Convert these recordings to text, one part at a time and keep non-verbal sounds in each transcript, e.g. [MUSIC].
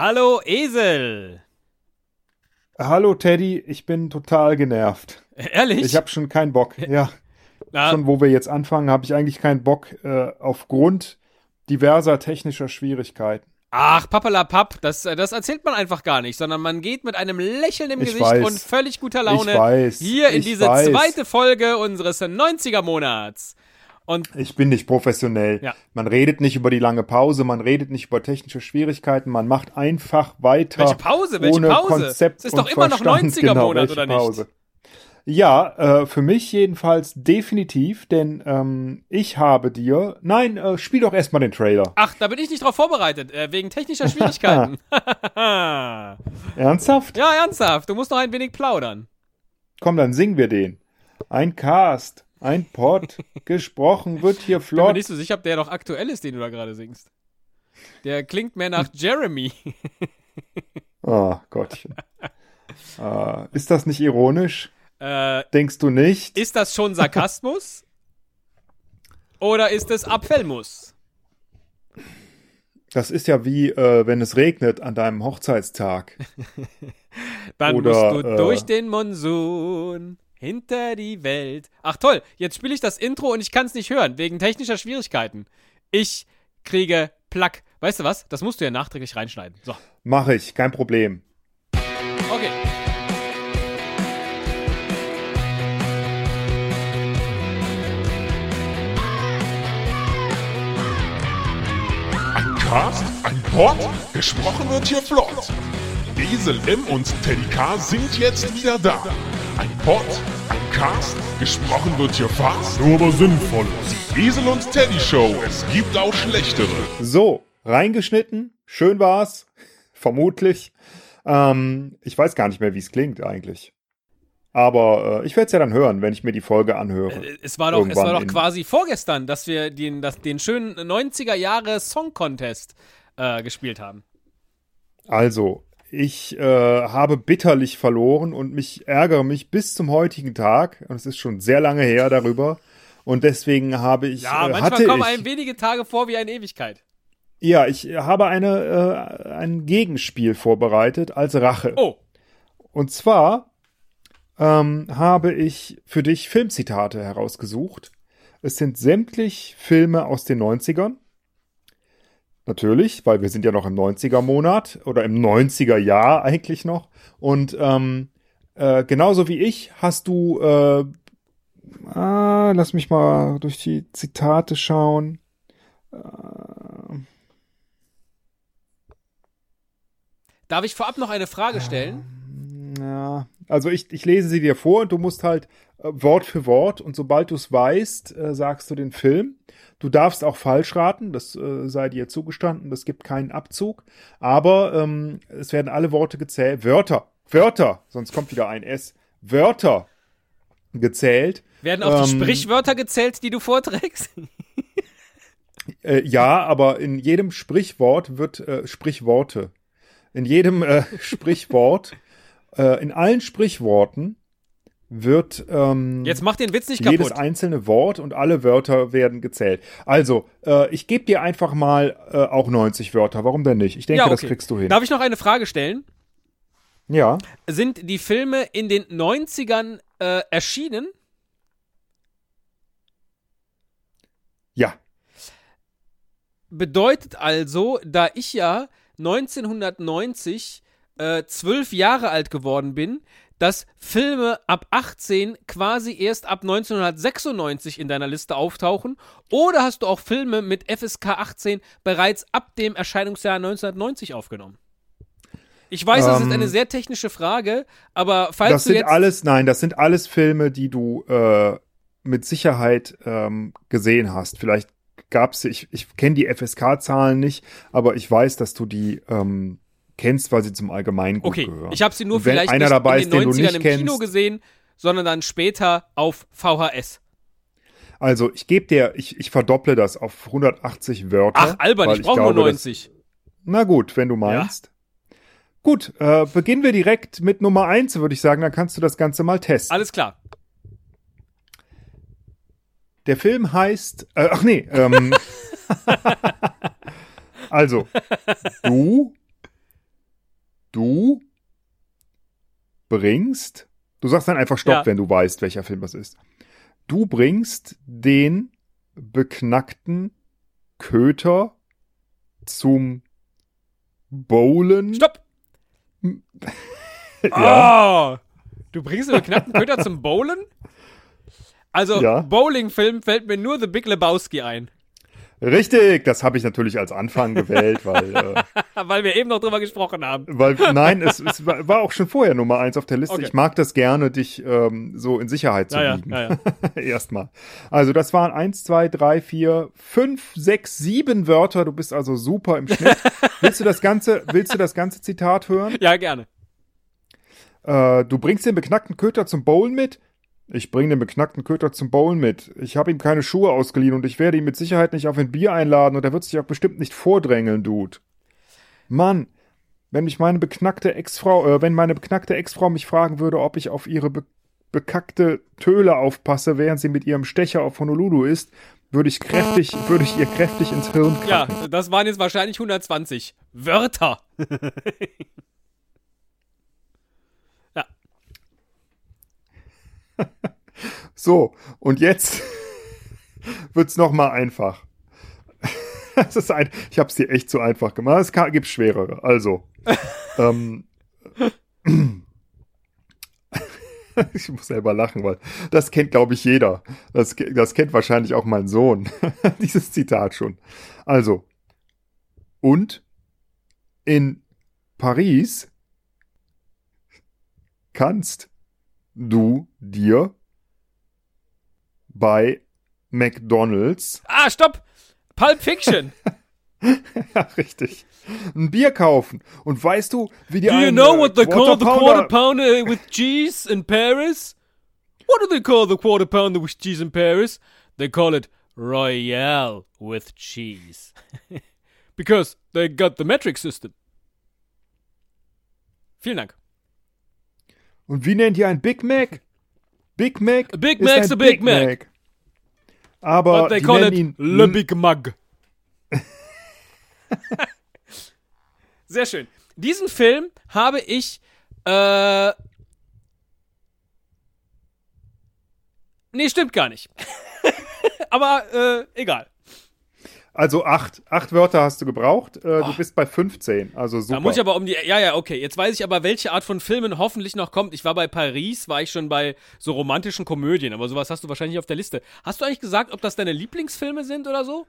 Hallo Esel. Hallo Teddy, ich bin total genervt. Ehrlich? Ich habe schon keinen Bock. [LAUGHS] Ja. Na, schon wo wir jetzt anfangen, habe ich eigentlich keinen Bock äh, aufgrund diverser technischer Schwierigkeiten. Ach, pappalapapp, das, äh, das erzählt man einfach gar nicht, sondern man geht mit einem Lächeln im ich Gesicht weiß. und völlig guter Laune weiß. hier in diese weiß. zweite Folge unseres 90er-Monats. Und ich bin nicht professionell. Ja. Man redet nicht über die lange Pause, man redet nicht über technische Schwierigkeiten, man macht einfach weiter. welche Pause? Welche ohne Pause? Konzept es ist doch immer noch Verstand. 90er-Monat, [LAUGHS] genau, oder nicht? Pause. Ja, äh, für mich jedenfalls definitiv, denn ähm, ich habe dir. Nein, äh, spiel doch erstmal den Trailer. Ach, da bin ich nicht drauf vorbereitet, äh, wegen technischer Schwierigkeiten. [LAUGHS] [LAUGHS] Ernsthaft? ja, ernsthaft, du musst noch ein wenig plaudern. Komm, dann singen wir den. Ein Cast, ein Pod, gesprochen wird hier Ich bin mir flott. nicht so sicher, ob der noch aktuell ist, den du da gerade singst. Der klingt mehr nach Jeremy. Oh Gottchen. äh, ist das nicht ironisch? Äh, Denkst du nicht? ist das schon Sarkasmus? Oder ist es Abfellmus? Das ist ja wie, äh, wenn es regnet an deinem Hochzeitstag. [LAUGHS] Dann Oder, musst du äh, durch den Monsun hinter die Welt. Ach toll, jetzt spiele ich das Intro und ich kann es nicht hören, wegen technischer Schwierigkeiten. Ich kriege Plack. Weißt du was? Das musst du ja nachträglich reinschneiden. So, Mache ich, kein Problem. okay. Ein Cast, ein Pod, gesprochen wird hier flott. Esel M und Teddy K sind jetzt wieder da. Ein Pod, ein Cast, gesprochen wird hier fast, nur aber sinnvoll. Die Esel und Teddy Show, es gibt auch schlechtere. So, reingeschnitten, schön war's. [LAUGHS] Vermutlich. Ähm, ich weiß gar nicht mehr, wie es klingt eigentlich. Aber äh, ich werde es ja dann hören, wenn ich mir die Folge anhöre. Äh, Es war doch, es war doch quasi vorgestern, dass wir den, das, den schönen 90er Jahre Song Contest äh, gespielt haben. Also, ich äh, habe bitterlich verloren und mich ärgere mich bis zum heutigen Tag. Und es ist schon sehr lange her darüber. Und deswegen habe ich. Ja, äh, manchmal hatte kommen ich, einem wenige Tage vor wie eine Ewigkeit. Ja, ich habe eine, äh, ein Gegenspiel vorbereitet als Rache. Oh, Und zwar ähm, habe ich für dich Filmzitate herausgesucht. Es sind sämtlich Filme aus den 90ern. Natürlich, weil wir sind ja noch im 90er-Monat oder im 90er-Jahr eigentlich noch. Und ähm, äh, genauso wie ich hast du, äh, ah, lass mich mal durch die Zitate schauen. darf ich vorab noch eine Frage stellen? Ja, also ich, ich lese sie dir vor und du musst halt äh, Wort für Wort und sobald du es weißt, äh, sagst du den Film. Du darfst auch falsch raten, das äh, sei dir zugestanden, das gibt keinen Abzug. Aber ähm, es werden alle Worte gezählt, Wörter, Wörter, sonst kommt wieder ein S, Wörter gezählt. Werden auch die Ähm, Sprichwörter gezählt, die du vorträgst? [LAUGHS] Äh, ja, aber in jedem Sprichwort wird äh, Sprichworte. In jedem äh, [LAUGHS] Sprichwort, äh, in allen Sprichworten wird ähm, Jetzt mach den Witz nicht jedes kaputt. einzelne Wort und alle Wörter werden gezählt. Also, äh, ich gebe dir einfach mal äh, auch 90 Wörter. Warum denn nicht? Ich denke, ja, das okay. kriegst du hin. Darf ich noch eine Frage stellen? ja, Sind die Filme in den 90ern äh, erschienen? ja, Bedeutet also, da ich ja 1990 äh, zwölf Jahre alt geworden bin, dass Filme ab 18 quasi erst ab 1996 in deiner Liste auftauchen? Oder hast du auch Filme mit FSK 18 bereits ab dem Erscheinungsjahr 1990 aufgenommen? Ich weiß, das ist Ähm, eine sehr technische Frage, aber falls das du sind jetzt alles, nein, das sind alles Filme, die du äh, mit Sicherheit ähm, gesehen hast. Vielleicht gab's, ich, ich kenne die FSK-Zahlen nicht, aber ich weiß, dass du die ähm, kennst, weil sie zum Allgemeingut Okay, gehören. ich habe sie nur vielleicht einer nicht dabei in den ist, den du 90ern nicht im kennst, Kino gesehen, sondern dann später auf VHS. Also ich gebe dir, ich, ich verdopple das auf 180 Wörter. Ach, albern, weil ich brauche nur glaube, das- 90. Na gut, wenn du meinst. Gut, äh, beginnen wir direkt mit Nummer eins, würde ich sagen, dann kannst du das Ganze mal testen. Alles klar. Der Film heißt, äh, ach nee, ähm, [LAUGHS] [LAUGHS] also, du Du bringst, du sagst dann einfach Stopp, Ja. wenn du weißt, welcher Film das ist. Du bringst den beknackten Köter zum Bowlen. Stopp! [LAUGHS] Ja. Oh, du bringst einen beknackten Köter zum Bowlen? Also, Ja. Bowling-Film fällt mir nur The Big Lebowski ein. Richtig, das habe ich natürlich als Anfang gewählt, weil, äh, [LAUGHS] Weil wir eben noch drüber gesprochen haben. weil [LAUGHS] nein, es, es war auch schon vorher Nummer eins auf der Liste. Okay. Ich mag das gerne, dich ähm, so in Sicherheit zu Ja, ja, wiegen. ja, ja. [LAUGHS] Erstmal. Also das waren eins, zwei, drei, vier, fünf, sechs, sieben Wörter. Du bist also super im Schnitt. willst du das ganze, willst du das ganze Zitat hören? Ja, gerne. Äh, du bringst den beknackten Köter zum Bowlen mit? Ich bring den beknackten Köter zum Bowlen mit. Ich habe ihm keine Schuhe ausgeliehen und ich werde ihn mit Sicherheit nicht auf ein Bier einladen und er wird sich auch bestimmt nicht vordrängeln, Dude. Mann, wenn mich meine beknackte Ex-Frau, äh, wenn meine beknackte Ex-Frau mich fragen würde, ob ich auf ihre be bekackte Töle aufpasse, während sie mit ihrem Stecher auf Honolulu ist, würde ich kräftig, würde ich ihr kräftig ins Hirn Ja, krachen. das waren jetzt wahrscheinlich 120 Wörter. [LAUGHS] So, und jetzt [LAUGHS] wird's noch mal einfach. [LAUGHS] Das ist ein, ich habe es dir echt zu einfach gemacht. Es kann, gibt schwerere. Also, [LAUGHS] ähm, [CLEARS THROAT] ich muss selber lachen, weil das kennt, glaube ich, jeder. Das, das kennt wahrscheinlich auch mein Sohn. Dieses Zitat schon. Also, und in Paris kannst du dir bei McDonald's, Ah, stopp! Pulp Fiction. [LAUGHS] ja, richtig, ein Bier kaufen. Und weißt du, wie die Do you know what they call the quarter pounder with cheese in Paris? What do they call the quarter pounder with cheese in Paris? They call it Royale with cheese. [LAUGHS] Because they got the metric system. Vielen Dank. Und wie nennt ihr ein Big Mac? Big Mac? Big ist Mac's ein a Big Mac. Aber But they die call nennen it ihn Le Big Mug. [LAUGHS] Sehr schön. Diesen Film habe ich, äh, nee, stimmt gar nicht. [LAUGHS] Aber, äh, egal. Also acht, acht Wörter hast du gebraucht. Äh, Du bist bei 15, also super. Da muss ich aber um die, ja, ja, okay. Jetzt weiß ich aber, welche Art von Filmen hoffentlich noch kommt. Ich war bei Paris, war ich schon bei so romantischen Komödien, aber sowas hast du wahrscheinlich auf der Liste. Hast du eigentlich gesagt, ob das deine Lieblingsfilme sind oder so?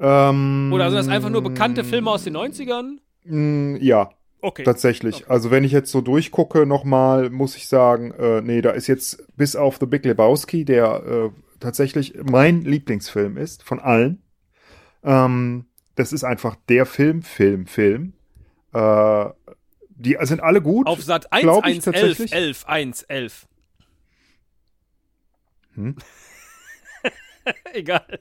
ähm, Oder sind das einfach nur bekannte Filme aus den 90ern? mh, Ja, Okay. tatsächlich. Also wenn ich jetzt so durchgucke nochmal, muss ich sagen, äh, nee, da ist jetzt bis auf The Big Lebowski, der äh, tatsächlich mein Lieblingsfilm ist, von allen. Ähm, das ist einfach der Film, Film, Film. Äh, die sind alle gut. Auf Sat 1, glaub ich 1, 11, tatsächlich. 11, 1, 11. Hm? [LAUGHS] Egal.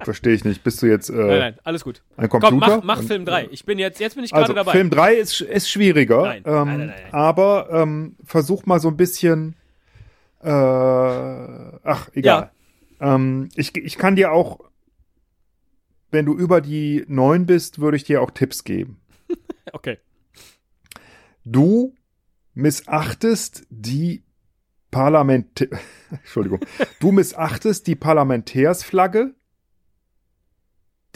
Verstehe ich nicht. Bist du jetzt äh, Nein, nein, alles gut. ein Computer? Komm, mach, mach Und, Film äh, 3. Ich bin jetzt, jetzt bin ich gerade Also dabei. Film 3 ist, ist schwieriger, Nein, ähm, nein, nein, nein, aber ähm, versuch mal so ein bisschen. Äh, ach, egal. Ähm, ich, ich kann dir auch, wenn du über die 9 bist, würde ich dir auch Tipps geben. [LAUGHS] Okay. Du missachtest die Parlament [LAUGHS] Entschuldigung. Du missachtest die Parlamentärsflagge,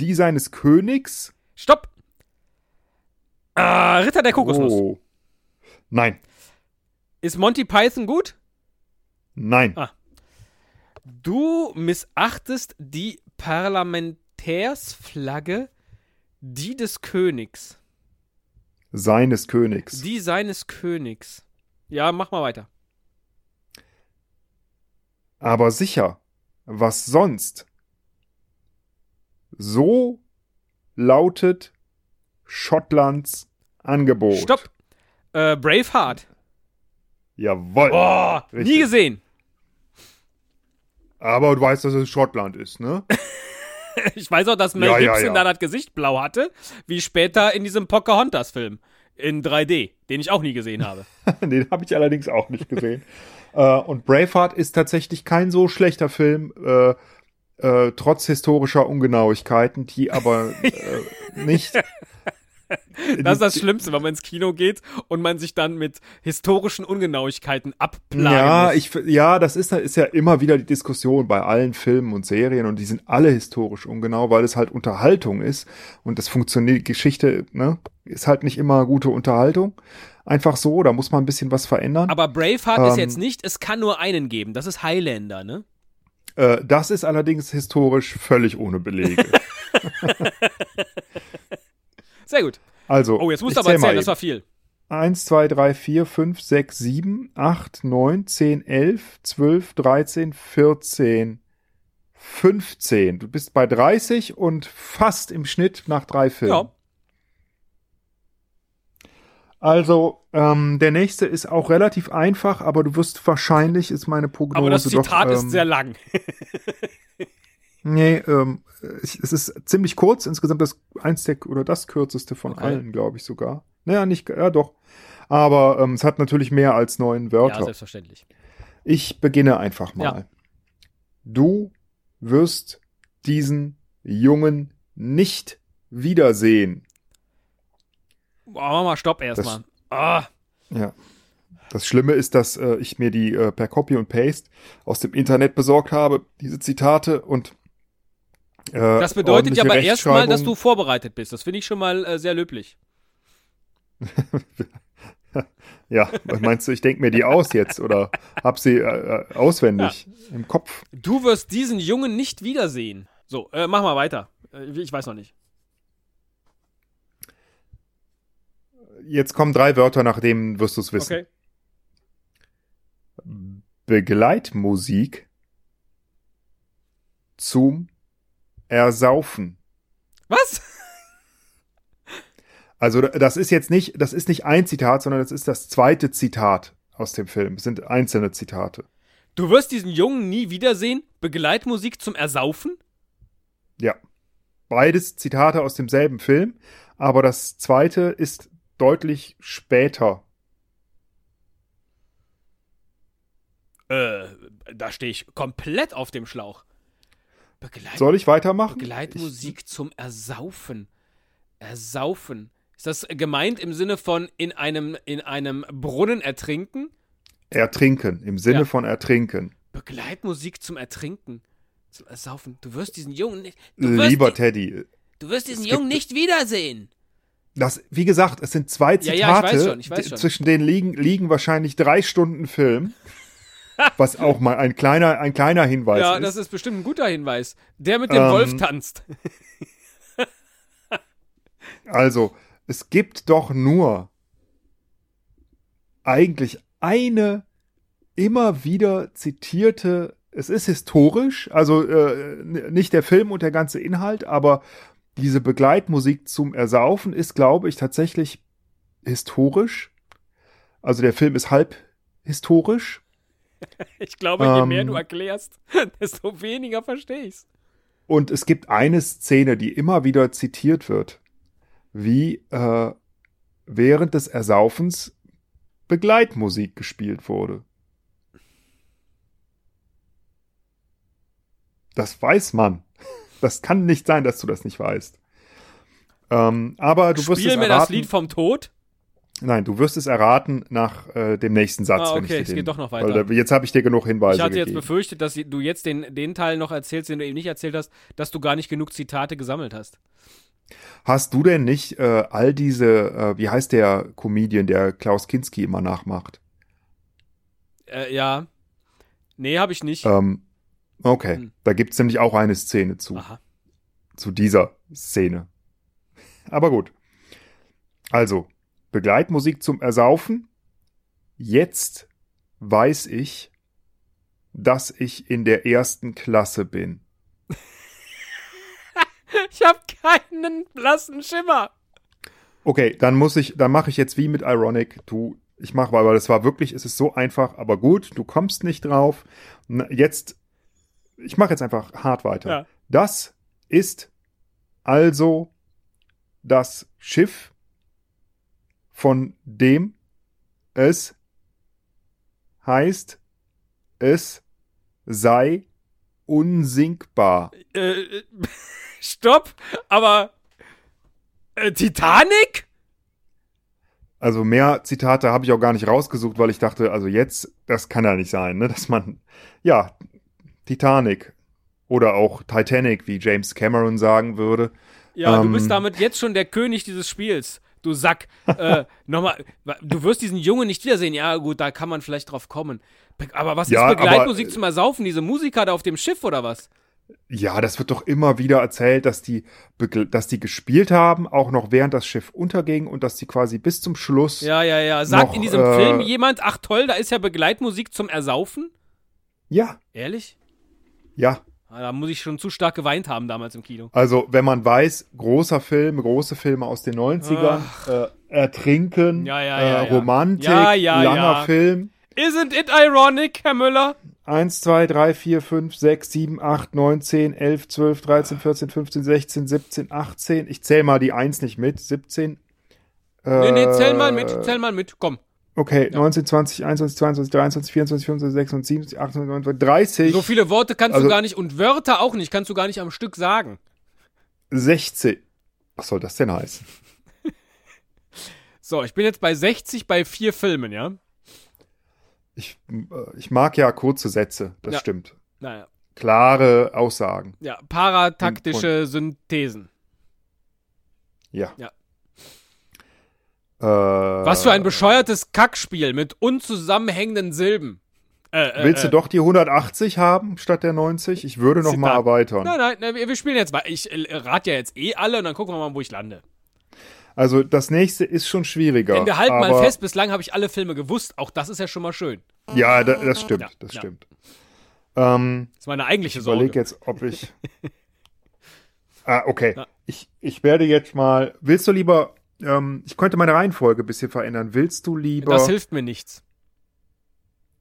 die seines Königs. Stopp! Ah, Ritter der Kokosnuss. Oh. Nein, Ist Monty Python gut? nein. Ah. Du missachtest die Parlamentärsflagge, die des Königs. Seines Königs. Die seines Königs. Ja, mach mal weiter. Aber sicher, was sonst? So lautet Schottlands Angebot. Stopp! Äh, Braveheart. Jawoll. Oh, nie gesehen. Aber du weißt, dass es Schottland ist, ne? [LAUGHS] [LAUGHS] Ich weiß auch, dass Mel Ja, ja, Gibson ja. dann das Gesicht blau hatte, wie später in diesem Pocahontas-Film in 3D, den ich auch nie gesehen habe. [LAUGHS] Den habe ich allerdings auch nicht gesehen. [LAUGHS] äh, und Braveheart ist tatsächlich kein so schlechter Film, äh, äh, trotz historischer Ungenauigkeiten, die aber äh, nicht, [LAUGHS] Das ist das Schlimmste, wenn man ins Kino geht und man sich dann mit historischen Ungenauigkeiten abplagen Ja, ich, ja, das ist, ist ja immer wieder die Diskussion bei allen Filmen und Serien und die sind alle historisch ungenau, weil es halt Unterhaltung ist und das funktioniert, Geschichte, ne, ist halt nicht immer gute Unterhaltung. Einfach so, da muss man ein bisschen was verändern. Aber Braveheart ist Ähm. jetzt nicht, es kann nur einen geben. Das ist Highlander, ne? Äh, das ist allerdings historisch völlig ohne Belege. [LAUGHS] Sehr gut. Also, Oh, jetzt musst du aber erzählen, das war viel. 1, 2, 3, 4, 5, 6, 7, 8, 9, 10, 11, 12, 13, 14, 15. Du bist bei 30 und fast im Schnitt nach drei Filmen. Ja. Also, ähm, der nächste ist auch relativ einfach, aber du wirst wahrscheinlich, ist meine Prognose Aber das Zitat doch, ist ähm, sehr lang. [LAUGHS] Nee, ähm, ich, es ist ziemlich kurz, insgesamt das eins der oder das kürzeste von Okay. allen, glaube ich sogar. Naja, nicht, ja doch. Aber ähm, es hat natürlich mehr als neun Ja, Wörter. selbstverständlich. ich beginne einfach mal. Ja. Du wirst diesen Jungen nicht wiedersehen. Boah, mach mal Stopp erstmal. Ah, Ja. Das Schlimme ist, dass äh, ich mir die äh, per Copy und Paste aus dem Internet besorgt habe, diese Zitate und das bedeutet ja aber erstmal, dass du vorbereitet bist. Das finde ich schon mal äh, sehr löblich. [LAUGHS] Ja, meinst du, ich denke mir die aus jetzt oder hab sie äh, äh, auswendig im Kopf? Du wirst diesen Jungen nicht wiedersehen. So, äh, mach mal weiter. Äh, ich weiß noch nicht. Jetzt kommen drei Wörter, nach denen wirst du es wissen. Okay. Begleitmusik zum Ersaufen. Was? Also das ist jetzt nicht, das ist nicht ein Zitat, sondern das ist das zweite Zitat aus dem Film. Es sind einzelne Zitate. Du wirst diesen Jungen nie wiedersehen? Begleitmusik zum Ersaufen? Ja. Beides Zitate aus demselben Film, aber das zweite ist deutlich später. Äh, da stehe ich komplett auf dem Schlauch. Begleit Soll ich weitermachen? Begleitmusik zum Ersaufen. Ersaufen. Ist das gemeint im Sinne von in einem, in einem Brunnen ertrinken? Ich, ertrinken, im Sinne Ja. von ertrinken. Begleitmusik zum Ertrinken. Zum Ersaufen. Du wirst diesen Jungen nicht. Lieber Teddy, du wirst diesen es Jungen nicht wiedersehen. das, wie gesagt, es sind zwei Ja, Zitate. ja, ich weiß schon, ich weiß schon. Zwischen denen liegen, liegen wahrscheinlich drei Stunden Film. Was auch mal ein kleiner, ein kleiner Hinweis ja, ist. das ist bestimmt ein guter Hinweis. Der mit dem Ähm, Wolf tanzt. [LAUGHS] Also, es gibt doch nur eigentlich eine immer wieder zitierte, es ist historisch, also äh, nicht der Film und der ganze Inhalt, aber diese Begleitmusik zum Ersaufen ist, glaube ich, tatsächlich historisch. Also der Film ist halb historisch. [LAUGHS] Ich glaube, je ähm, mehr du erklärst, [LAUGHS] desto weniger verstehe ich's. Und es gibt eine Szene, die immer wieder zitiert wird, wie äh, während des Ersaufens Begleitmusik gespielt wurde. Das weiß man. [LAUGHS] Das kann nicht sein, dass du das nicht weißt. Ähm, aber du wirst Spiel es mir erraten. das Lied vom Tod. Nein, du wirst es erraten nach äh, dem nächsten Satz. Ah, wenn ich okay, dir es den, geht doch noch weiter. da- Jetzt habe ich dir genug Hinweise Ich hatte jetzt gegeben. befürchtet, dass du jetzt den, den Teil noch erzählst, den du eben nicht erzählt hast, dass du gar nicht genug Zitate gesammelt hast. Hast du denn nicht äh, all diese, äh, wie heißt der Comedian, der Klaus Kinski immer nachmacht? Äh, ja. Nee, habe ich nicht. Ähm, okay, Hm. da gibt's nämlich auch eine Szene zu, Aha. zu dieser Szene. Aber gut. Also, Begleitmusik zum Ersaufen. Jetzt weiß ich, dass ich in der ersten Klasse bin. [LAUGHS] Ich habe keinen blassen Schimmer. Okay, dann muss ich, dann mache ich jetzt wie mit Ironic. Du, ich mache, weil das war wirklich, es ist so einfach, aber gut, du kommst nicht drauf. Jetzt, ich mache jetzt einfach hart weiter. Ja. Das ist also das Schiff, von dem es heißt, es sei unsinkbar. Äh, äh, [LAUGHS] stopp, aber Äh, Titanic? Also mehr Zitate habe ich auch gar nicht rausgesucht, weil ich dachte, also jetzt, das kann ja nicht sein, ne? Dass man, ja, Titanic oder auch Titanic, wie James Cameron sagen würde. Ja, du Ähm. bist damit jetzt schon der König dieses Spiels. Du Sack. [LAUGHS] äh, nochmal, du wirst diesen Jungen nicht wiedersehen. Ja, gut, da kann man vielleicht drauf kommen. Be- Aber was Ja, ist Begleitmusik aber- zum Ersaufen? Diese Musiker da auf dem Schiff oder was? Ja, das wird doch immer wieder erzählt, dass die, dass die gespielt haben, auch noch während das Schiff unterging und dass die quasi bis zum Schluss. Ja, ja, ja. Sagt Noch, in diesem äh, Film jemand, ach toll, da ist ja Begleitmusik zum Ersaufen? ja, Ehrlich? ja. Ah, Da muss ich schon zu stark geweint haben damals im Kino. Also, wenn man weiß, großer Film, große Filme aus den 90ern, äh, Ertrinken, Ja, ja, äh, ja, ja. Romantik, langer. Film. Isn't it ironic, Herr Müller? 1, 2, 3, 4, 5, 6, 7, 8, 9, 10, 11, 12, 13, 14, 15, 16, 17, 18. Ich zähle mal die 1 nicht mit. 17. Äh, Nee, nee, zähl mal mit, zähl mal mit, komm. Okay, 19, 20, 21, 22, 23, 24, 25, 26, 27, 28, 29, 30, So viele Worte kannst Also- du gar nicht und Wörter auch nicht, kannst du gar nicht am Stück sagen. 16. Was soll das denn heißen? So, ich bin jetzt bei 60 bei vier Filmen, ja? Ich, äh, ich mag ja kurze Sätze, das Ja. stimmt. Naja. Klare Aussagen. Ja, parataktische Synthesen. Ja. Ja. Äh, Was für ein bescheuertes Kackspiel mit unzusammenhängenden Silben. Äh, äh, Willst äh, du doch die 180 haben statt der 90? Ich würde noch mal erweitern. Nein, nein, nein, wir spielen jetzt weiter. Ich äh, rate ja jetzt eh alle und dann gucken wir mal, wo ich lande. Also das nächste ist schon schwieriger. Denn wir halten mal fest, bislang habe ich alle Filme gewusst. Auch das ist ja schon mal schön. Ja, da, das stimmt, Ja, das ja. stimmt. Ähm, Das ist meine eigentliche ich überlege Sorge. jetzt, ob ich. [LAUGHS] ah, okay. Ja. Ich, ich werde jetzt mal. Willst du lieber. Ähm, ich könnte meine Reihenfolge ein bisschen verändern. Willst du lieber. Das hilft mir nichts.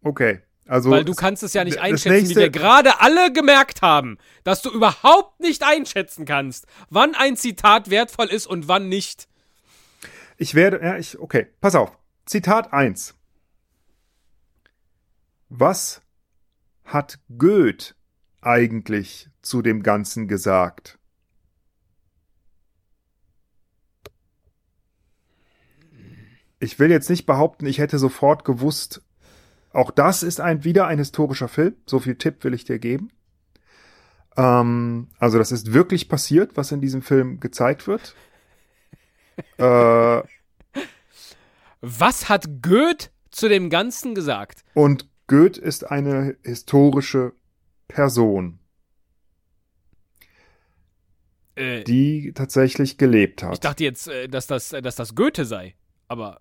okay. Also. Weil du kannst es ja nicht einschätzen, nächste- wie wir gerade alle gemerkt haben, dass du überhaupt nicht einschätzen kannst, wann ein Zitat wertvoll ist und wann nicht. Ich werde, ja, ich, okay, pass auf. Zitat 1. Was hat Goethe eigentlich zu dem Ganzen gesagt? Ich will jetzt nicht behaupten, ich hätte sofort gewusst, auch das ist ein, wieder ein historischer Film. So viel Tipp will ich dir geben. Ähm, also das ist wirklich passiert, was in diesem Film gezeigt wird. [LAUGHS] äh, Was hat Goethe zu dem Ganzen gesagt? Und Goethe ist eine historische Person, Äh, die tatsächlich gelebt ich hat. dachte jetzt, äh, dass das, äh, dass das Goethe sei. Aber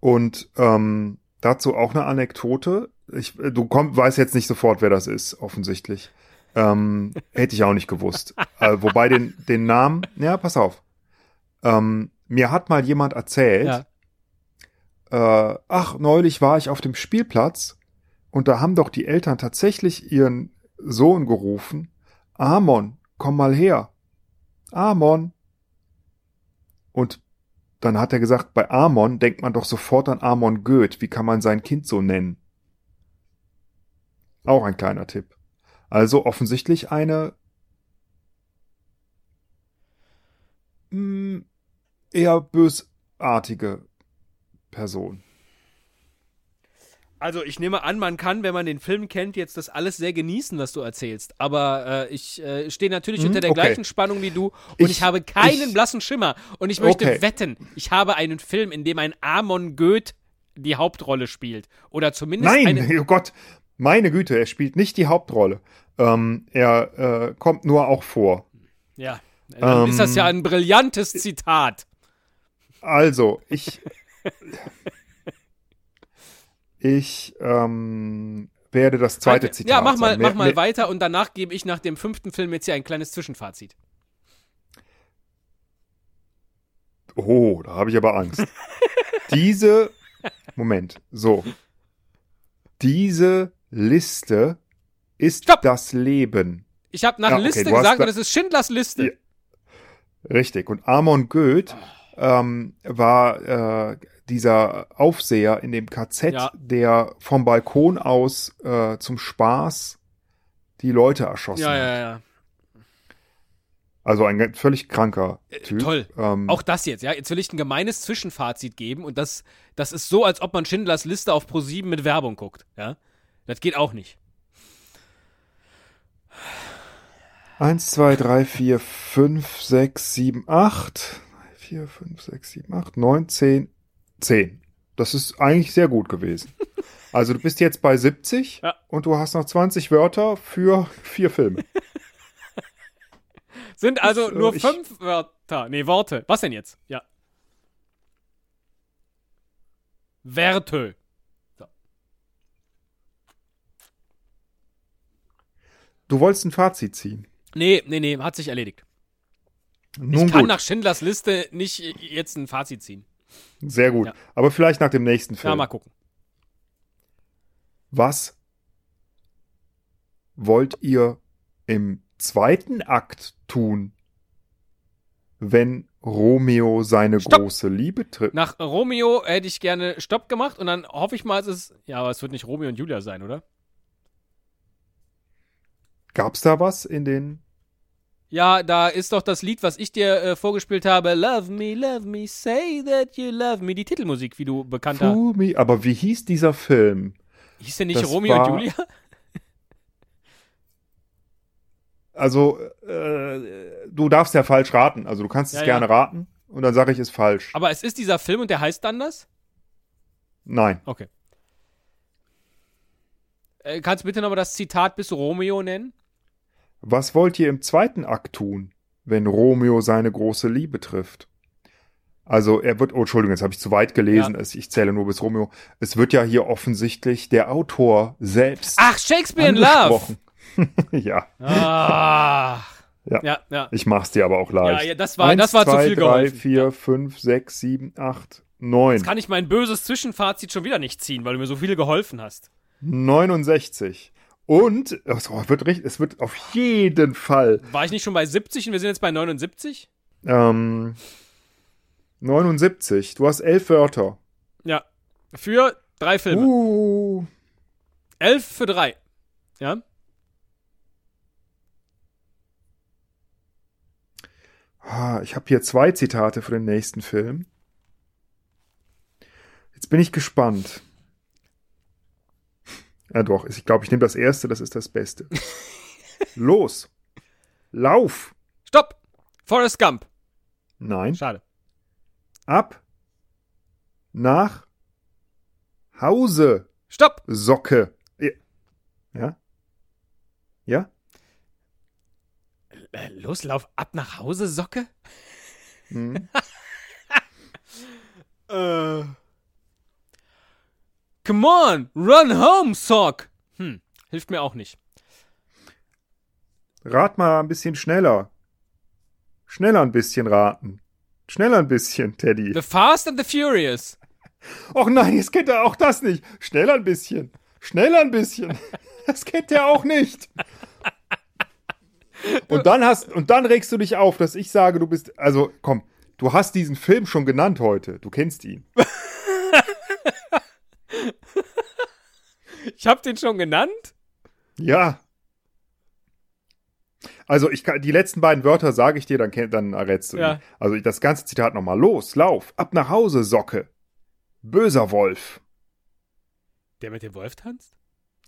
Und ähm, dazu auch eine Anekdote. Ich, äh, du komm, weißt jetzt nicht sofort, wer das ist, offensichtlich. Ähm, [LAUGHS] hätte ich auch nicht gewusst. äh, wobei den, den Namen, ja, pass auf. Ähm, mir hat mal jemand erzählt, ja. äh, ach, neulich war ich auf dem Spielplatz und da haben doch die Eltern tatsächlich ihren Sohn gerufen. Amon, komm mal her. Amon. Und dann hat er gesagt, bei Amon denkt man doch sofort an Amon Goeth. Wie kann man sein Kind so nennen? Auch ein kleiner Tipp. Also offensichtlich eine mh, eher bösartige Person. Also ich nehme an, man kann, wenn man den Film kennt, jetzt das alles sehr genießen, was du erzählst. Aber äh, ich äh, stehe natürlich Hm, unter der okay. gleichen Spannung wie du und ich, Ich- habe keinen ich- blassen Schimmer. Und ich möchte Okay. wetten, ich habe einen Film, in dem ein Amon Goeth die Hauptrolle spielt. Oder zumindest Nein, eine. [LAUGHS] oh Gott, meine Güte, er spielt nicht die Hauptrolle. Ähm, er äh, kommt nur auch vor. Ja. Dann Ähm, ist das ja ein brillantes Zitat. Also, ich. [LAUGHS] ich ähm, werde das zweite Zitat. ja, mach mal, sagen. mach Mehr- mal mehr- weiter und danach gebe ich nach dem fünften Film jetzt hier ein kleines Zwischenfazit. Oh, da habe ich aber Angst. [LAUGHS] Diese. Moment, so. Diese Liste ist Stopp. das Leben. Ich habe nach Ja, okay, Liste hast gesagt und es ist Schindlers Liste. Ja. Richtig. Und Amon Goeth ähm, war äh, dieser Aufseher in dem KZ, Ja. der vom Balkon aus äh, zum Spaß die Leute erschossen Ja, hat. ja, ja. Also ein völlig kranker Typ. Äh, Toll. Ähm, Auch das jetzt, ja. Jetzt will ich ein gemeines Zwischenfazit geben und das, das ist so, als ob man Schindlers Liste auf Pro7 mit Werbung guckt, ja. Das geht auch nicht. Eins, zwei, drei, vier, fünf, sechs, sieben, acht. Vier, fünf, sechs, sieben, acht, neun, zehn, zehn. Das ist eigentlich sehr gut gewesen. [LAUGHS] Also du bist jetzt bei 70 Ja. und du hast noch 20 Wörter für vier Filme. [LAUGHS] Sind also äh, nur ich- fünf Wörter. Nee, Worte. Was denn jetzt? Ja. Werte. Du wolltest ein Fazit ziehen. Nee, nee, nee, hat sich erledigt. Nun ich kann gut, nach Schindlers Liste nicht jetzt ein Fazit ziehen. Sehr gut. Ja. Aber vielleicht nach dem nächsten Ja, Film. mal gucken. Was wollt ihr im zweiten Akt tun, wenn Romeo seine Stopp! große Liebe trifft? Nach Romeo hätte ich gerne Stopp gemacht und dann hoffe ich mal, es ist. Ja, aber es wird nicht Romeo und Julia sein, oder? Gab's da was in den Ja, da ist doch das Lied, was ich dir äh, vorgespielt habe. Love me, love me, say that you love me. Die Titelmusik, wie du bekannter. Fool Me? Aber wie hieß dieser Film? Hieß der nicht Das Romeo war- und Julia? [LAUGHS] Also, äh, du darfst ja falsch raten. Also, du kannst es Ja, gerne ja. raten und dann sage ich es falsch. Aber es ist dieser Film und der heißt anders? Nein. Okay. Äh, kannst du bitte nochmal das Zitat bis Romeo nennen? Was wollt ihr im zweiten Akt tun, wenn Romeo seine große Liebe trifft? Also er wird, oh Entschuldigung, jetzt habe ich zu weit gelesen, Ja. ich zähle nur bis Romeo. Es wird ja hier offensichtlich der Autor selbst Ach, Shakespeare in Love! [LAUGHS] ja, Ah. Ja. ja, ja. ich mach's dir aber auch leicht. Ja, ja, das war- Eins, das war zu zwei, viel drei, geholfen. vier, Ja. fünf, sechs, sieben, acht, neun. Jetzt kann ich mein böses Zwischenfazit schon wieder nicht ziehen, weil du mir so viel geholfen hast. 69. Und es wird richtig, es wird auf jeden Fall War ich nicht schon bei 70 und wir sind jetzt bei 79? ähm, 79. Du hast elf Wörter. Ja. Für drei Filme. Uh, Elf für drei. Ja? Ah, ich habe hier zwei Zitate für den nächsten Film. Jetzt bin ich gespannt. Ja doch, ich glaube, ich nehme das erste, das ist das Beste. [LAUGHS] Los. Lauf. Stopp! Forrest Gump. Nein. Schade. Ab. Nach. Hause. Stopp! Socke. Ja? Ja? los, lauf ab nach Hause, Socke? Hm. [LAUGHS] Äh. Come on, run home, Sock! Hm, hilft mir auch nicht. Rat mal ein bisschen schneller. Schneller ein bisschen raten. Schneller ein bisschen, Teddy. The Fast and the Furious. Och nein, jetzt kennt er auch das nicht. Schneller ein bisschen. Schneller ein bisschen. [LAUGHS] Das kennt er auch nicht. Und dann hast, und dann regst du dich auf, dass ich sage, du bist, also komm, du hast diesen Film schon genannt heute. Du kennst ihn. Ich hab den schon genannt? Ja. Also ich kann, die letzten beiden Wörter sage ich dir, dann, dann errätst du Ja. ihn. Also das ganze Zitat nochmal. Los, lauf, ab nach Hause, Socke. Böser Wolf. Der mit dem Wolf tanzt?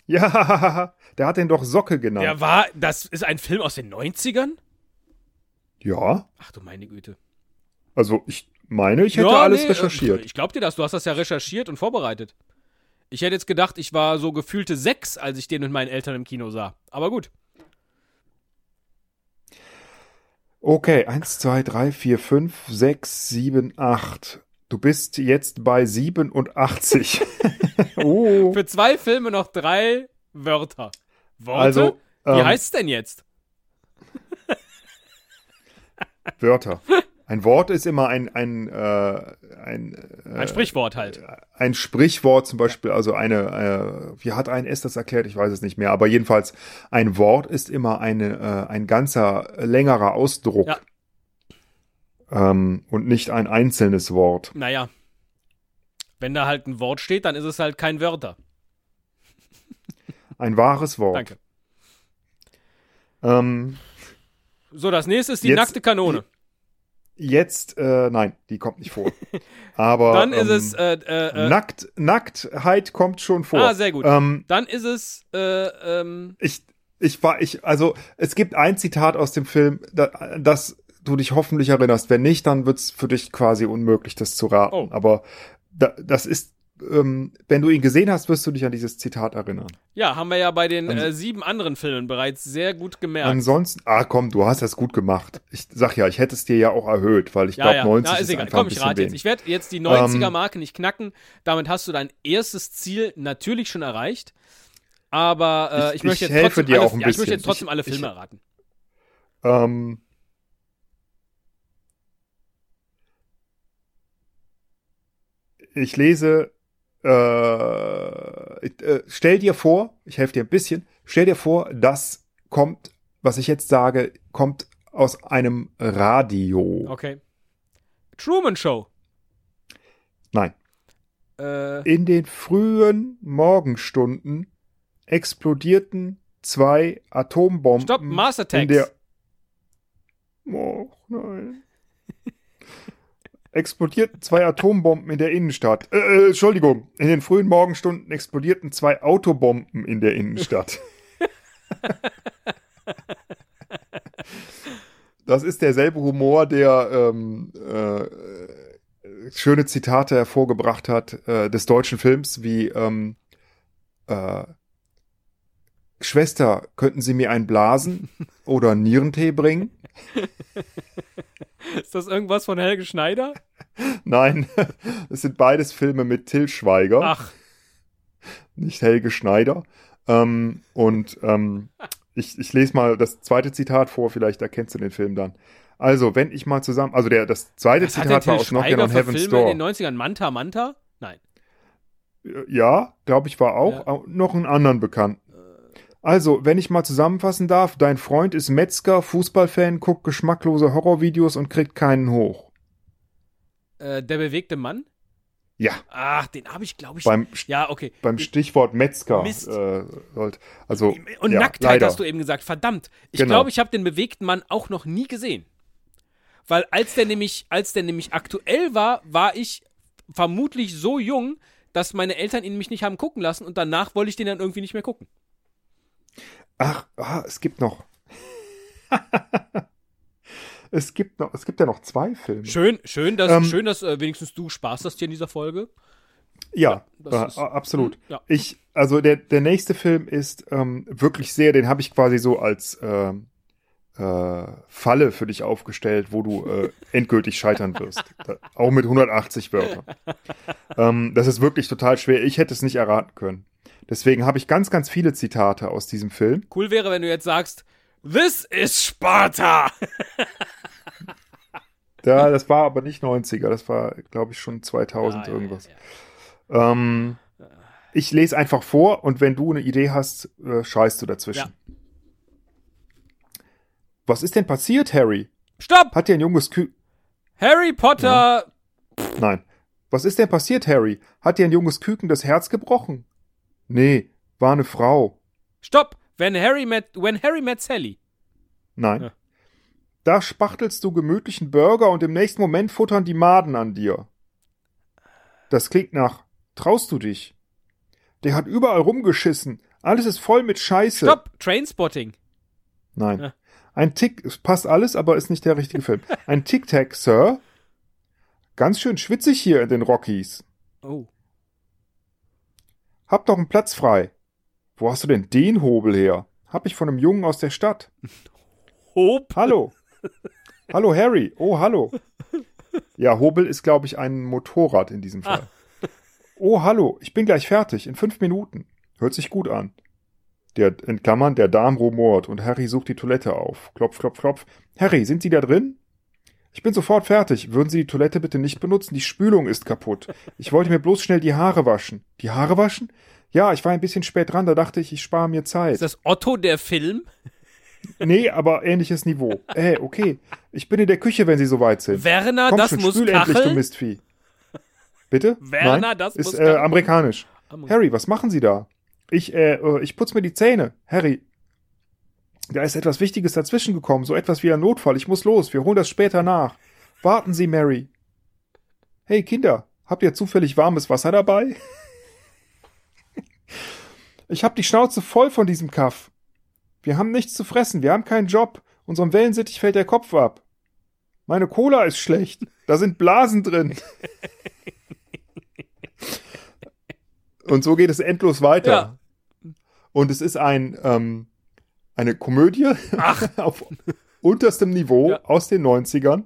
Ja, [LAUGHS] der hat den doch Socke genannt. Der war, das ist ein Film aus den 90ern? ja, Ach du meine Güte. also ich meine, ich hätte Ja, alles nee, recherchiert. äh, Ich glaub dir das, du hast das ja recherchiert und vorbereitet. Ich hätte jetzt gedacht, ich war so gefühlte sechs, als ich den mit meinen Eltern im Kino sah. Aber gut. Okay, eins, zwei, drei, vier, fünf, sechs, sieben, acht. Du bist jetzt bei 87. [LAUGHS] oh. Für zwei Filme noch drei Wörter. Worte? Also, Wie ähm, heißt es denn jetzt? Wörter. Ein Wort ist immer ein, ein, äh, ein, äh, Ein Sprichwort halt. ein Sprichwort zum Beispiel, also eine, äh, wie hat ein S das erklärt? Ich weiß es nicht mehr, aber jedenfalls ein Wort ist immer eine, äh, ein ganzer längerer Ausdruck Ja. ähm, und nicht ein einzelnes Wort. Naja. Wenn da halt ein Wort steht, dann ist es halt kein Wörter. Ein wahres Wort. Danke. Ähm, So, das nächste ist die Jetzt- nackte Kanone. Jetzt, äh, nein, die kommt nicht vor. [LAUGHS] Aber Dann ist ähm, es, äh, äh, äh, Nackt, Nacktheit kommt schon vor. Ah, sehr gut. Ähm, dann ist es, äh, ähm, ich, ich war, ich, also es gibt ein Zitat aus dem Film, da, das du dich hoffentlich erinnerst. Wenn nicht, dann wird's für dich quasi unmöglich, das zu raten. Oh. Aber da, das ist, ähm, wenn du ihn gesehen hast, wirst du dich an dieses Zitat erinnern. ja, haben wir ja bei den äh, sieben anderen Filmen bereits sehr gut gemerkt. Ansonsten, ah komm, du hast das gut gemacht. Ich sag ja, ich hätte es dir ja auch erhöht, weil ich ja, glaube, ja, 90 ja, ist, ist egal. Komm, ich rate jetzt. Ich werde jetzt die 90er Ähm, Marke nicht knacken. Damit hast du dein erstes Ziel natürlich schon erreicht. Aber äh, ich, Ich- möchte ich jetzt trotzdem alle, ja, ich möchte jetzt trotzdem alle Filme erraten. Ähm, ich lese, äh, äh, stell dir vor, ich helfe dir ein bisschen, stell dir vor, das kommt, was ich jetzt sage, kommt aus einem Radio. Okay. Truman Show. Nein. Äh, In den frühen Morgenstunden explodierten zwei Atombomben. stopp, Mars in Attacks. der Oh, nein. Explodierten zwei Atombomben in der Innenstadt. Äh, äh, Entschuldigung, in den frühen Morgenstunden explodierten zwei Autobomben in der Innenstadt. [LAUGHS] das ist derselbe Humor, der ähm, äh, schöne Zitate hervorgebracht hat äh, des deutschen Films, wie ähm, äh, Schwester, könnten Sie mir einen Blasen oder Nierentee bringen? [LAUGHS] [LAUGHS] Ist das irgendwas von Helge Schneider? Nein, [LAUGHS] es sind beides Filme mit Till Schweiger, Ach, nicht Helge Schneider. Ähm, und ähm, ich, ich lese mal das zweite Zitat vor, vielleicht erkennst du den Film dann. Also, wenn ich mal zusammen, also der, das zweite was Zitat war aus Knockin' Schweiger on für Heaven's Filme Door. in den 90ern? Manta Manta? Nein. Ja, glaube ich, war auch Ja. auch noch einen anderen Bekannten. Also, wenn ich mal zusammenfassen darf, dein Freund ist Metzger, Fußballfan, guckt geschmacklose Horrorvideos und kriegt keinen hoch. Äh, der bewegte Mann? Ja, Ach, den habe ich, glaube ich. beim, ja, okay. beim Stichwort Metzger. Mist. Äh, also, Und ja, Nacktheit leider. hast du eben gesagt. Verdammt. Ich Genau. glaube, ich habe den bewegten Mann auch noch nie gesehen. Weil als der nämlich, als der nämlich aktuell war, war ich vermutlich so jung, dass meine Eltern ihn mich nicht haben gucken lassen und danach wollte ich den dann irgendwie nicht mehr gucken. Ach, ah, es gibt noch. [LAUGHS] es gibt noch, es gibt ja noch zwei Filme. Schön, schön, dass, Ähm, schön, dass äh, wenigstens du Spaß hast hier in dieser Folge. Ja, das äh, ist- absolut. Hm, ja. Ich, also der, der nächste Film ist ähm, wirklich sehr, den habe ich quasi so als ähm, äh, Falle für dich aufgestellt, wo du äh, [LAUGHS] endgültig scheitern wirst. Da, auch mit 180 Wörtern. ähm, das ist wirklich total schwer. Ich hätte es nicht erraten können. Deswegen habe ich ganz, ganz viele Zitate aus diesem Film. Cool wäre, wenn du jetzt sagst, This is Sparta! [LAUGHS] Ja, das war aber nicht 90er, das war, glaube ich, schon 2000 Ah, ja, irgendwas. ja, ja. Ähm, ich lese einfach vor und wenn du eine Idee hast, äh, scheißt du dazwischen. Was ist denn passiert, Harry? Stopp! Hat dir ein junges Kü... Harry Potter! Nein. Was ist denn passiert, Harry? Hat dir ein junges Küken das Herz gebrochen? Nee, war eine Frau. Stopp! When Harry met, when Harry met Sally. Nein. Ja. Da spachtelst du gemütlichen Burger und im nächsten Moment futtern die Maden an dir. Das klingt nach, traust du dich? Der hat überall rumgeschissen. Alles ist voll mit Scheiße. Stopp! Trainspotting. Nein. Ja. Ein Tick, es passt alles, aber ist nicht der richtige Film. [LAUGHS] Ein Tic-Tac, Sir. Ganz schön schwitzig hier in den Rockies. Oh. Hab doch einen Platz frei. Wo hast du denn den Hobel her? Hab ich von einem Jungen aus der Stadt. [LAUGHS] Hope. Hallo. hallo, Harry. Oh, hallo. Ja, Hobel ist, glaube ich, ein Motorrad in diesem Fall. Oh, hallo. Ich bin gleich fertig. In fünf Minuten. Hört sich gut an. Der, in Klammern, der Darm rumort und Harry sucht die Toilette auf. Klopf, klopf, klopf. Harry, sind Sie da drin? Ich bin sofort fertig. Würden Sie die Toilette bitte nicht benutzen? Die Spülung ist kaputt. Ich wollte mir bloß schnell die Haare waschen. Die Haare waschen? Ja, ich war ein bisschen spät dran, da dachte ich, ich spare mir Zeit. Ist das Otto der Film? Nee, aber ähnliches Niveau. Äh, okay. Ich bin in der Küche, wenn Sie soweit sind. Werner, Komm das schon, muss spül endlich, du kacheln? Mistvieh. Bitte? Werner, Nein? das ist muss äh, kacheln. amerikanisch. Harry, was machen Sie da? Ich, äh, äh, ich putz mir die Zähne. Harry. Da ist etwas Wichtiges dazwischen gekommen, so etwas wie ein Notfall. Ich muss los, wir holen das später nach. Warten Sie, Mary. Hey Kinder, habt ihr zufällig warmes Wasser dabei? [LAUGHS] Ich hab die Schnauze voll von diesem Kaff. Wir haben nichts zu fressen, wir haben keinen Job. Unserem Wellensittich fällt der Kopf ab. Meine Cola ist schlecht. Da sind Blasen drin. [LAUGHS] Und so geht es endlos weiter. Ja. Und es ist ein, ähm, eine Komödie [LAUGHS] auf unterstem Niveau Ja. aus den 90ern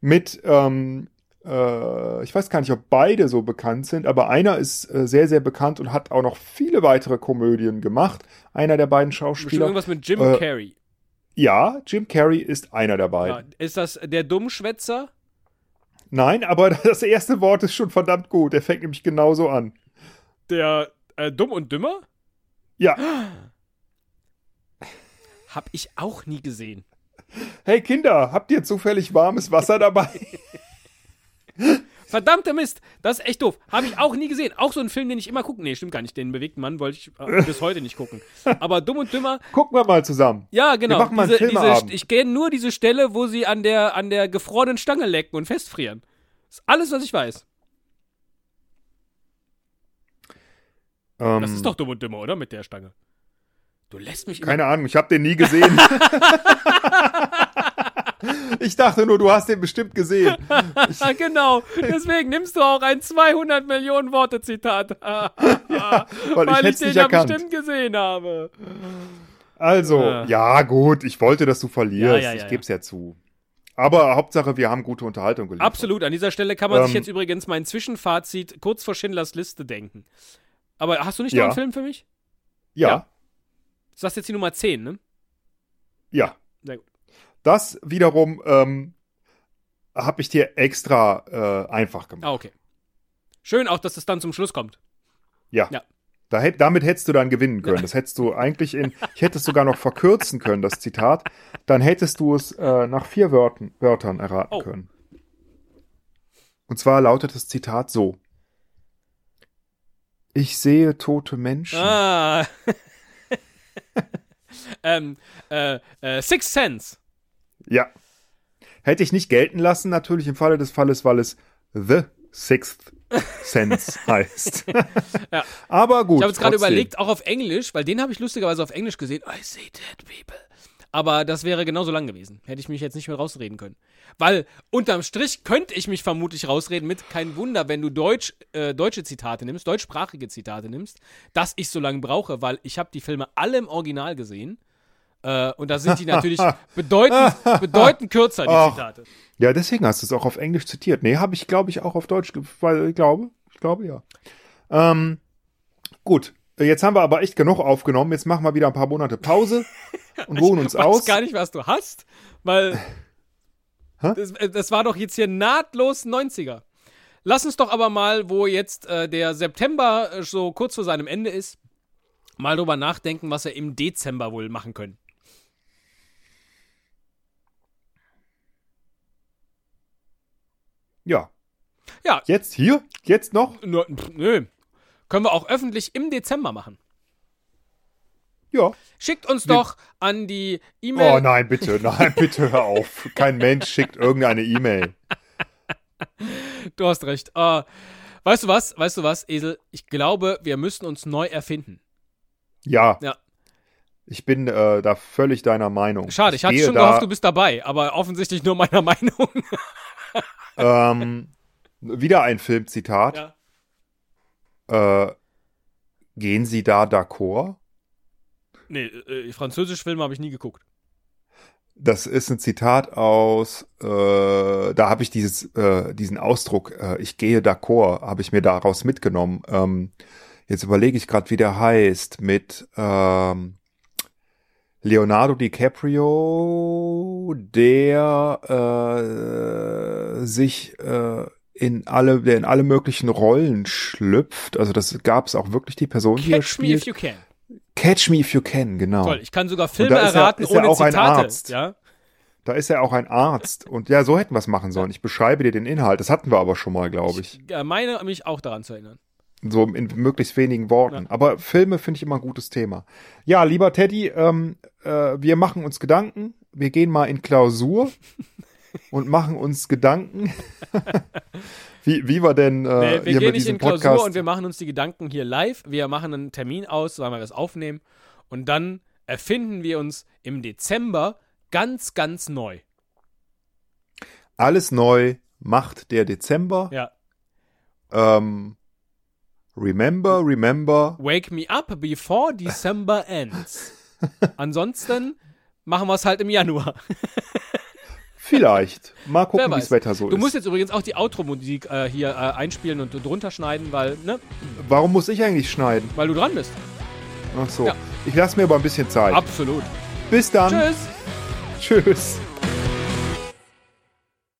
mit, ähm, äh, ich weiß gar nicht, ob beide so bekannt sind, aber einer ist äh, sehr, sehr bekannt und hat auch noch viele weitere Komödien gemacht. Einer der beiden Bestimmt Schauspieler. irgendwas mit Jim Äh, Carrey. Ja, Jim Carrey ist einer der Ja, beiden. ist das der Dummschwätzer? Nein, aber [LAUGHS] das erste Wort ist schon verdammt gut. Der fängt nämlich genauso an. Der äh, Dumm und Dümmer? Ja. [GASPS] Hab ich auch nie gesehen. Hey Kinder, habt ihr zufällig warmes Wasser dabei? [LAUGHS] Verdammter Mist, das ist echt doof. Habe ich auch nie gesehen. Auch so ein Film, den ich immer gucke. Nee, stimmt gar nicht. Den bewegten Mann wollte ich äh, [LAUGHS] bis heute nicht gucken. Aber Dumm und Dümmer, Gucken wir mal zusammen. ja, genau. Wir machen mal einen diese, diese, Filmeabend. ich kenne nur diese Stelle, wo sie an der, an der gefrorenen Stange lecken und festfrieren. Das ist alles, was ich weiß. Ähm, Das ist doch Dumm und Dümmer, oder? Mit der Stange. Du lässt mich Keine Ahnung, ich habe den nie gesehen. [LAUGHS] ich dachte nur, du hast den bestimmt gesehen. [LAUGHS] Genau. Deswegen nimmst du auch ein 200 Millionen Worte Zitat. [LAUGHS] Weil, ich Weil hätte ich es den ja bestimmt gesehen habe. Also, Ah. ja gut, ich wollte, dass du verlierst. Ja, ja, ja, ich gebe es ja zu. Aber Hauptsache, wir haben gute Unterhaltung geliefert. Absolut. An dieser Stelle kann man sich Ähm, jetzt übrigens mein Zwischenfazit kurz vor Schindlers Liste denken. Aber hast du nicht Ja. noch einen Film für mich? Ja, Ja. Du sagst jetzt die Nummer 10, ne? ja. Sehr gut. Das wiederum ähm, habe ich dir extra äh, einfach gemacht. Ah, okay. Schön auch, dass es dann zum Schluss kommt. Ja. Ja. Da damit hättest du dann gewinnen können. Das hättest du eigentlich in, ich hätte es sogar noch verkürzen können, das Zitat. Dann hättest du es äh, nach vier Wörtern, Wörtern erraten Oh. können. Und zwar lautet das Zitat so. Ich sehe tote Menschen. Ah. [LAUGHS] ähm, äh, äh, Six Sense. Ja. Hätte ich nicht gelten lassen, natürlich im Falle des Falles, weil es The Sixth Sense [LAUGHS] heißt. Ja. Aber gut. Ich habe jetzt gerade überlegt, auch auf Englisch, weil den habe ich lustigerweise auf Englisch gesehen. I see dead people. Aber das wäre genauso lang gewesen. Hätte ich mich jetzt nicht mehr rausreden können. Weil unterm Strich könnte ich mich vermutlich rausreden mit kein Wunder, wenn du Deutsch, äh, deutsche Zitate nimmst, deutschsprachige Zitate nimmst, dass ich so lange brauche, weil ich habe die Filme alle im Original gesehen. Äh, und da sind die natürlich [LAUGHS] bedeutend, bedeutend kürzer, die Ach. Zitate. Ja, deswegen hast du es auch auf Englisch zitiert. Nee, habe ich, glaube ich, auch auf Deutsch, weil ich glaube, ich glaube ja. Ähm, gut, jetzt haben wir aber echt genug aufgenommen. Jetzt machen wir wieder ein paar Monate Pause und [LAUGHS] ruhen uns Ich weiß aus. gar nicht, was du hast, weil das, äh, das war doch jetzt hier nahtlos 90er. Lass uns doch aber mal, wo jetzt äh, der September äh, so kurz vor seinem Ende ist, mal drüber nachdenken, was wir im Dezember wohl machen können. Ja. Ja. Jetzt hier? Jetzt noch? Pff, nö. Können wir auch öffentlich im Dezember machen. Ja. Schickt uns doch an die E-Mail. Oh nein, bitte, nein, bitte hör auf. Kein Mensch schickt irgendeine E-Mail. Du hast recht. Äh, weißt du was? Weißt du was, Esel? Ich glaube, wir müssen uns neu erfinden. Ja. Ja. Ich bin äh, da völlig deiner Meinung. Schade, ich hatte gehe schon da, gehofft, du bist dabei, aber offensichtlich nur meiner [LAUGHS] Meinung. Ähm, wieder ein Filmzitat. ja. Äh, gehen Sie da d'accord? Nee, äh, französische Filme habe ich nie geguckt. Das ist ein Zitat aus, äh, da habe ich dieses, äh, diesen Ausdruck, äh, ich gehe d'accord, habe ich mir daraus mitgenommen. Ähm, jetzt überlege ich gerade, wie der heißt, mit ähm, Leonardo DiCaprio, der äh, sich äh, in alle, der in alle möglichen Rollen schlüpft. Also das gab es auch wirklich die Person, die er Catch me if spielt. you can. Catch Me If You Can, genau. Toll, ich kann sogar Filme er- erraten er ohne auch ein Zitate. Arzt. Ja? Da ist er auch ein Arzt. Und ja, so hätten wir es machen sollen. Ich beschreibe dir den Inhalt. Das hatten wir aber schon mal, glaube ich. Ich äh, meine mich auch daran zu erinnern. So in möglichst wenigen Worten. Aber Filme finde ich immer ein gutes Thema. Ja, lieber Teddy, ähm, äh, wir machen uns Gedanken. Wir gehen mal in Klausur [LAUGHS] und machen uns Gedanken. [LAUGHS] wie, wie wir denn äh, Nee, wir gehen nicht in Klausur Podcast und wir machen uns die Gedanken hier live. Wir machen einen Termin aus, weil wir das aufnehmen. Und dann erfinden wir uns im Dezember ganz, ganz neu. alles neu macht der Dezember. Ja. Ähm, remember, remember. Wake me up before December ends. Ansonsten machen wir es halt im Januar. Vielleicht. Mal gucken, wie das Wetter so Du ist. musst jetzt übrigens auch die Outro-Musik äh, hier äh, einspielen und drunter schneiden, weil, ne, Warum muss ich eigentlich schneiden? weil du dran bist. Ach so. Ja. Ich lasse mir aber ein bisschen Zeit. Absolut. Bis dann. Tschüss. Tschüss.